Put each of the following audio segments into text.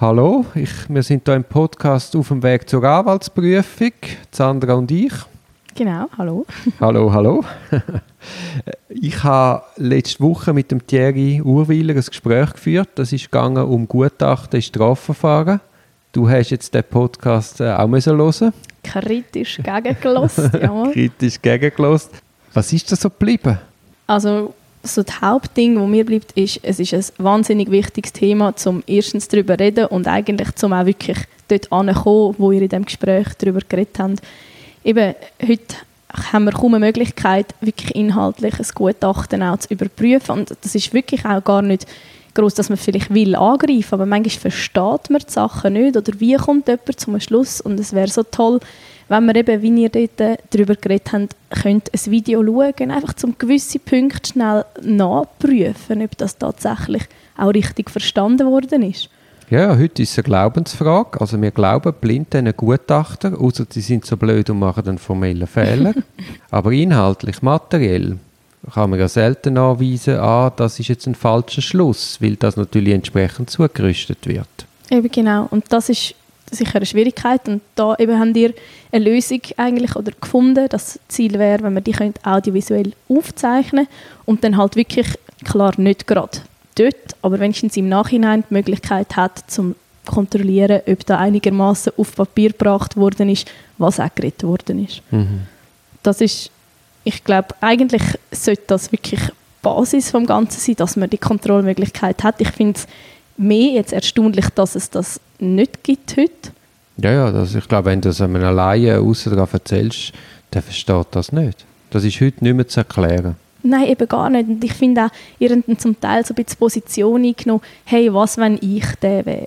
Hallo, ich, wir sind hier im Podcast auf dem Weg zur Anwaltsprüfung, Sandra und ich. Genau, hallo. Hallo, hallo. Ich habe letzte Woche mit dem Thierry Urwiler ein Gespräch geführt. Das ist gegangen um Gutachten im Strafverfahren. Du hast jetzt den Podcast äh, auch müssen hören. Kritisch gegengelost, ja. Kritisch gegengelost. Was ist da so geblieben? Also so das Hauptding, wo mir bleibt, ist, es ist ein wahnsinnig wichtiges Thema, zum erstens darüber zu reden und eigentlich zum auch wirklich dort anzukommen, wo ihr in dem Gespräch darüber geredet habt. Eben, heute haben wir kaum eine Möglichkeit, wirklich inhaltlich ein Gutachten auch zu überprüfen und das ist wirklich auch gar nicht groß, dass man vielleicht will angreifen, aber manchmal versteht man die Sachen nicht oder wie kommt jemand zum Schluss und es wäre so toll, wenn wir eben, wie ihr dort darüber geredet habt, könnt ein Video schauen, einfach zum gewisse Punkte schnell nachprüfen, ob das tatsächlich auch richtig verstanden worden ist. Ja, heute ist es eine Glaubensfrage. Also wir glauben blind diesen Gutachter, außer sie sind so blöd und machen einen formellen Fehler. Aber inhaltlich, materiell, kann man ja selten anweisen, ah, das ist jetzt ein falscher Schluss, weil das natürlich entsprechend zugerüstet wird. Eben genau. Und das ist sicher eine Schwierigkeit. Und da eben haben wir eine Lösung eigentlich oder gefunden. Das Ziel wäre, wenn wir die audiovisuell aufzeichnen und dann halt wirklich, klar, nicht gerade dort, aber wenigstens im Nachhinein die Möglichkeit hat, zum kontrollieren, ob da einigermaßen auf Papier gebracht worden ist, was auch geredet worden ist. Mhm. Das ist, ich glaube, eigentlich sollte das wirklich Basis vom Ganzen sein, dass man die Kontrollmöglichkeit hat. Ich finde es mehr jetzt erstaunlich, dass es das nicht gibt heute. Ja, ja, das, ich glaube, wenn du das einem Laien daran erzählst, der versteht das nicht. Das ist heute nicht mehr zu erklären. Nein, eben gar nicht. Und ich finde auch, ihr habt zum Teil so ein bisschen Position eingenommen, hey, was, wenn ich der wäre?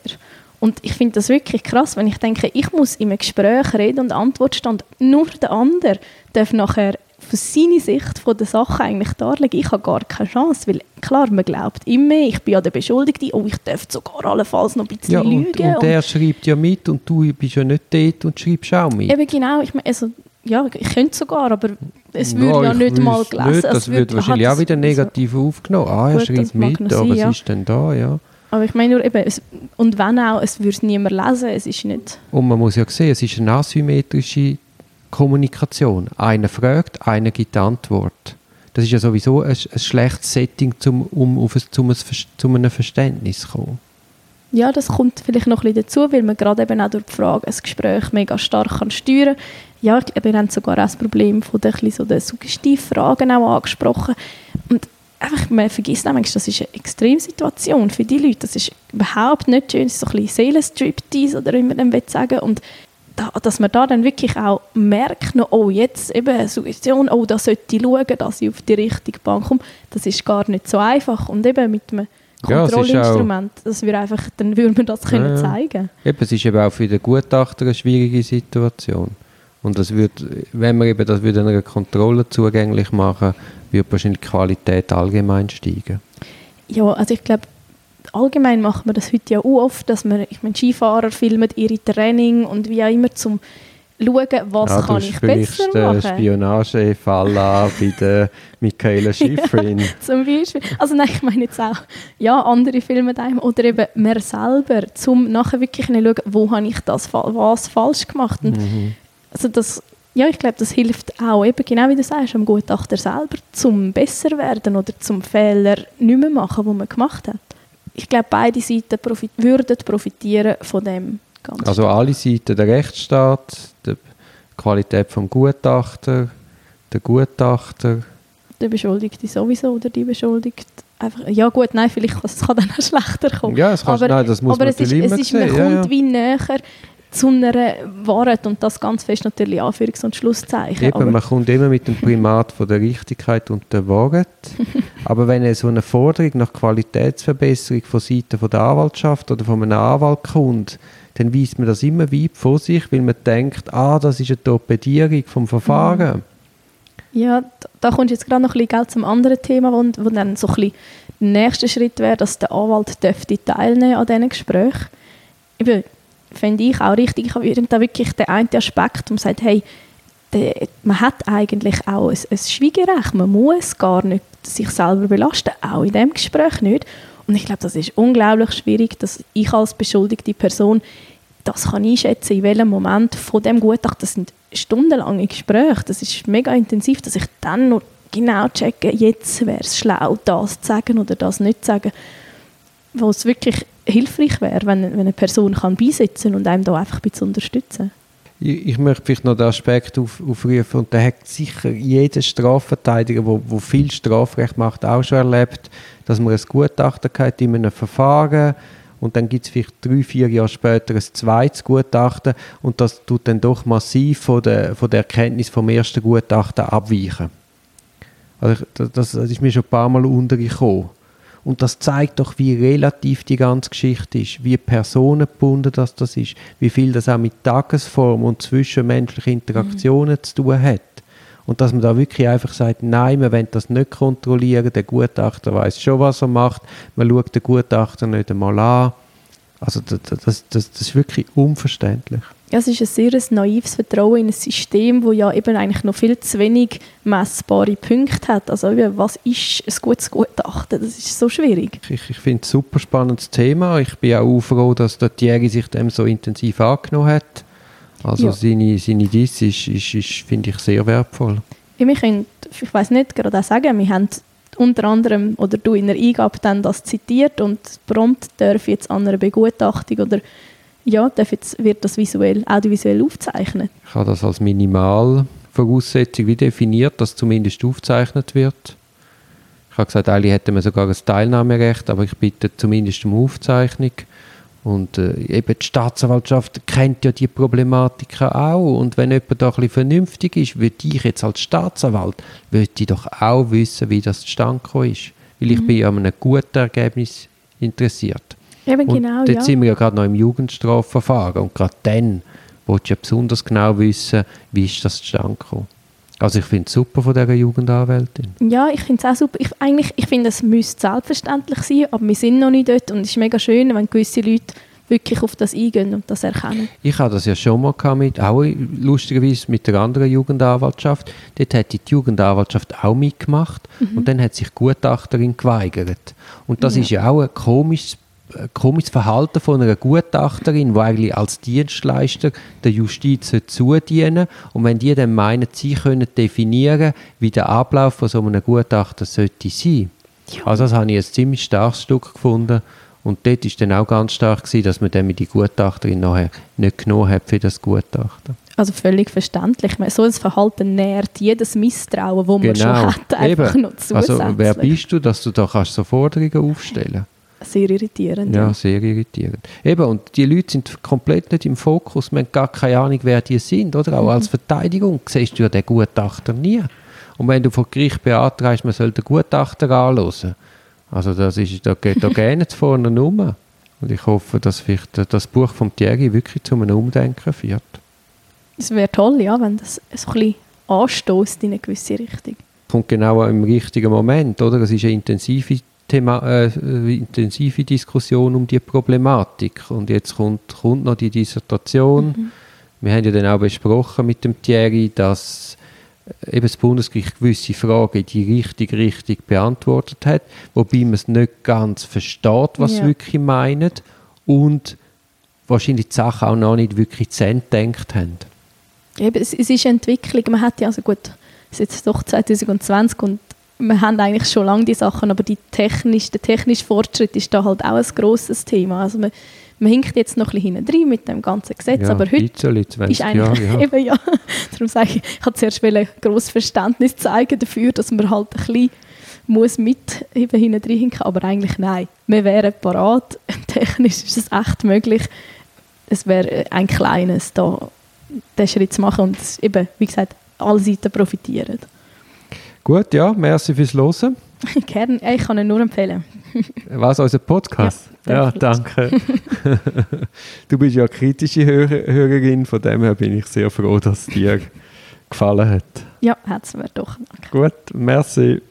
Und ich finde das wirklich krass, wenn ich denke, ich muss in einem Gespräch reden und Antwort stand, nur der andere darf nachher von seiner Sicht von der Sache eigentlich darlegen. Ich habe gar keine Chance, weil klar, man glaubt immer, ich bin ja der Beschuldigte, oh, ich darf sogar allenfalls noch ein bisschen ja, und, lügen. Und, und der schreibt ja mit und du bist ja nicht dort und schreibst auch mit. Eben genau, ich meine, also, ja, ich könnte sogar, aber es würde ja, ja nicht mal gelesen. Nicht, das wird wahrscheinlich auch wieder negativ also, aufgenommen. Ah, er schreibt mit, aber sein, was ja. ist denn da, ja. Aber ich meine nur eben, es, und wenn auch, es würde es niemand lesen, es ist nicht... Und man muss ja sehen, es ist eine asymmetrische Kommunikation. Einer fragt, einer gibt Antwort. Das ist ja sowieso ein, ein schlechtes Setting, zum, um auf ein, zum, ein, zum einem Verständnis zu kommen. Ja, das kommt vielleicht noch ein bisschen dazu, weil man gerade eben auch durch die Frage ein Gespräch mega stark kann steuern kann. Ja, wir haben sogar auch das Problem von den, so den Suggestivfragen auch angesprochen. Und einfach, man vergisst nämlich, das ist eine Extremsituation für die Leute. Das ist überhaupt nicht schön. Das ist so ein bisschen Seelenstriptease oder wie man dann sagen Und da, dass man da dann wirklich auch merkt, noch, oh, jetzt eben eine Suggestion, oh, da sollte ich schauen, dass ich auf die richtige Bahn komme, das ist gar nicht so einfach. Und eben mit einem Kontrollinstrument, ja, das wir einfach, dann würde man das ja, können zeigen Eben, es ist eben auch für den Gutachter eine schwierige Situation. Und das wird, wenn man eben das würde einer Kontrolle zugänglich machen, würde wahrscheinlich die Qualität allgemein steigen. Ja, also ich glaube, allgemein macht man das heute ja auch oft, dass man, ich meine, Skifahrer filmen ihre Training und wie auch immer zum schauen, was ja, kann ich besser machen. Du Spionagefall an bei der Michaela Schifrin. ja, zum Beispiel. Also nein, ich meine jetzt auch, ja, andere filmen einem oder eben mehr selber, um nachher wirklich zu schauen, wo habe ich das, was falsch gemacht. Und mhm. Also das, ja, ich glaube, das hilft auch eben, genau wie du sagst, am Gutachter selber, zum besser werden oder zum Fehler nicht mehr machen, den man gemacht hat ich glaube, beide Seiten profit würden profitieren von dem Ganzen. Also alle Seiten, der Rechtsstaat, die Qualität vom Gutachter, der Gutachter. Der Beschuldigte sowieso oder die Beschuldigte. Einfach, ja gut, nein, vielleicht kann es dann auch schlechter kommen. Ja, es kann, aber, nein, das muss aber man es ist, es ist, man kommt ja. wie näher zu einer Wahrheit und das ganz fest natürlich Anführungs- und Schlusszeichen. Eben, man kommt immer mit dem Primat von der Richtigkeit und der Wahrheit. aber wenn so eine Forderung nach Qualitätsverbesserung von Seiten von der Anwaltschaft oder von einem Anwalt kommt, dann weist man das immer weit vor sich, weil man denkt, ah, das ist eine Torpedierung vom Verfahren. Mhm. Ja, da kommt jetzt gerade noch ein bisschen zum anderen Thema, wo, wo dann so ein bisschen der nächste Schritt wäre, dass der Anwalt dürfte teilnehmen an diesen Gesprächen. Eben, finde ich auch richtig. Ich habe da wirklich den einen Aspekt, man sagt, hey, de, man hat eigentlich auch ein, ein Schweigerecht. Man muss gar nicht sich selber belasten, auch in dem Gespräch nicht. Und ich glaube, das ist unglaublich schwierig, dass ich als beschuldigte Person das kann einschätzen, in welchem Moment von dem Gutachten, das sind stundenlange Gespräche, das ist mega intensiv, dass ich dann noch genau checke, jetzt wäre es schlau, das zu sagen oder das nicht zu sagen, wo es wirklich hilfreich wäre, wenn, wenn eine Person kann beisetzen und einem da einfach ein bisschen unterstützen ich, ich möchte vielleicht noch den Aspekt auf, aufrufen, und da hat sicher jeder Strafverteidiger, der viel Strafrecht macht, auch schon erlebt, dass man ein Gutachten hat in einem Verfahren und dann gibt es vielleicht drei, vier Jahre später ein zweites Gutachten und das tut dann doch massiv von der, von der Erkenntnis vom ersten Gutachten abweichen. Also das, das ist mir schon ein paar Mal untergekommen. Und das zeigt doch, wie relativ die ganze Geschichte ist, wie personengebunden das, das ist, wie viel das auch mit Tagesform und zwischenmenschlichen Interaktionen mhm. zu tun hat. Und dass man da wirklich einfach sagt, nein, wir wollen das nicht kontrollieren, der Gutachter weiß schon, was er macht, man schaut den Gutachter nicht einmal an. Also das, das, das, das ist wirklich unverständlich. Es ist ein sehr naives Vertrauen in ein System, das ja eben eigentlich noch viel zu wenig messbare Punkte hat. Also was ist ein gutes Gutachten? Das ist so schwierig. Ich, ich finde es ein super spannendes Thema. Ich bin auch froh, dass der Thierry sich dem so intensiv angenommen hat. Also ja. seine, seine Diss ist, ist, ist finde ich, sehr wertvoll. Können, ich weiß nicht gerade auch sagen, wir haben unter anderem, oder du in der Eingabe dann das zitiert und prompt darf jetzt an einer Begutachtung oder ja, jetzt, wird das visuell, audiovisuell aufzeichnet. Ich habe das als Minimalvoraussetzung wie definiert, dass zumindest aufgezeichnet wird. Ich habe gesagt, alle hätten sogar ein Teilnahmerecht, aber ich bitte zumindest um Aufzeichnung. Und äh, eben die Staatsanwaltschaft kennt ja die Problematiken auch. Und wenn jemand da ein bisschen vernünftig ist, würde ich jetzt als Staatsanwalt, würde ich doch auch wissen, wie das zustande ist. Weil ich mhm. bin ja an einem guten Ergebnis interessiert. Eben und genau, dort ja. sind wir ja gerade noch im Jugendstrafverfahren. Und gerade dann willst du ja besonders genau wissen, wie ist das zustande gekommen. Also ich finde es super von dieser Jugendanwältin. Ja, ich finde es auch super. Ich, eigentlich, ich finde, es müsste selbstverständlich sein, aber wir sind noch nicht dort und es ist mega schön, wenn gewisse Leute wirklich auf das eingehen und das erkennen. Ich hatte das ja schon mal mit, auch lustigerweise mit der anderen Jugendanwaltschaft. Dort hat die Jugendanwaltschaft auch mitgemacht mhm. und dann hat sich die Gutachterin geweigert. Und das ja. ist ja auch ein komisches komisches Verhalten von einer Gutachterin, die eigentlich als Dienstleister der Justiz zudienen und wenn die dann meinen, sie können definieren, wie der Ablauf von so einem Gutachter sollte sein. Also das habe ich ein ziemlich starkes Stück gefunden und dort war dann auch ganz stark gewesen, dass man dann mit die Gutachterin nachher nicht genommen hat für das Gutachten. Also völlig verständlich. So ein Verhalten nährt jedes Misstrauen, das man genau. schon hat, einfach Eben. noch zusätzlich. Also wer bist du, dass du da kannst so Forderungen aufstellen kannst? Sehr irritierend. Ja, sehr irritierend. Eben, und die Leute sind komplett nicht im Fokus, man hat gar keine Ahnung, wer die sind, oder? Auch mhm. als Verteidigung siehst du ja den Gutachter nie. Und wenn du vor Gericht beantragst, man soll den Gutachter anhören, also das ist, da geht da gerne vorne rum. Und ich hoffe, dass vielleicht das Buch von Thierry wirklich zu einem Umdenken führt. Es wäre toll, ja, wenn das so ein bisschen anstößt in eine gewisse Richtung. Kommt genau im richtigen Moment, oder? Es ist eine intensive Thema, äh, intensive Diskussion um die Problematik. Und jetzt kommt, kommt noch die Dissertation. Mhm. Wir haben ja dann auch besprochen mit dem Thierry, dass äh, eben das Bundesgericht gewisse Fragen in die richtige Richtung beantwortet hat, wobei man es nicht ganz versteht, was ja. sie wirklich meinen und wahrscheinlich die Sachen auch noch nicht wirklich zu Ende gedacht haben. Eben, es, es ist Entwicklung. Man hat ja, also gut, es ist jetzt doch 2020 und wir haben eigentlich schon lange die Sachen, aber die technisch, der technische Fortschritt ist da halt auch ein grosses Thema. Also man, man hinkt jetzt noch ein bisschen hinten mit dem ganzen Gesetz, ja, aber heute ist eigentlich Jahre, ja. eben ja, darum sage ich, ich habe zuerst ein grosses Verständnis zeigen dafür, dass man halt ein bisschen muss mit eben hinten hinken, aber eigentlich nein. Wir wären parat, technisch ist es echt möglich. Es wäre ein kleines da, den Schritt zu machen und eben, wie gesagt, alle Seiten profitieren. Gut, ja, merci fürs Hören. Gerne, ich kann ihn nur empfehlen. Was, unser Podcast? Ja, ja danke. du bist ja kritische Hörer, Hörerin, von dem her bin ich sehr froh, dass es dir gefallen hat. Ja, hat es mir doch. Danke. Gut, merci.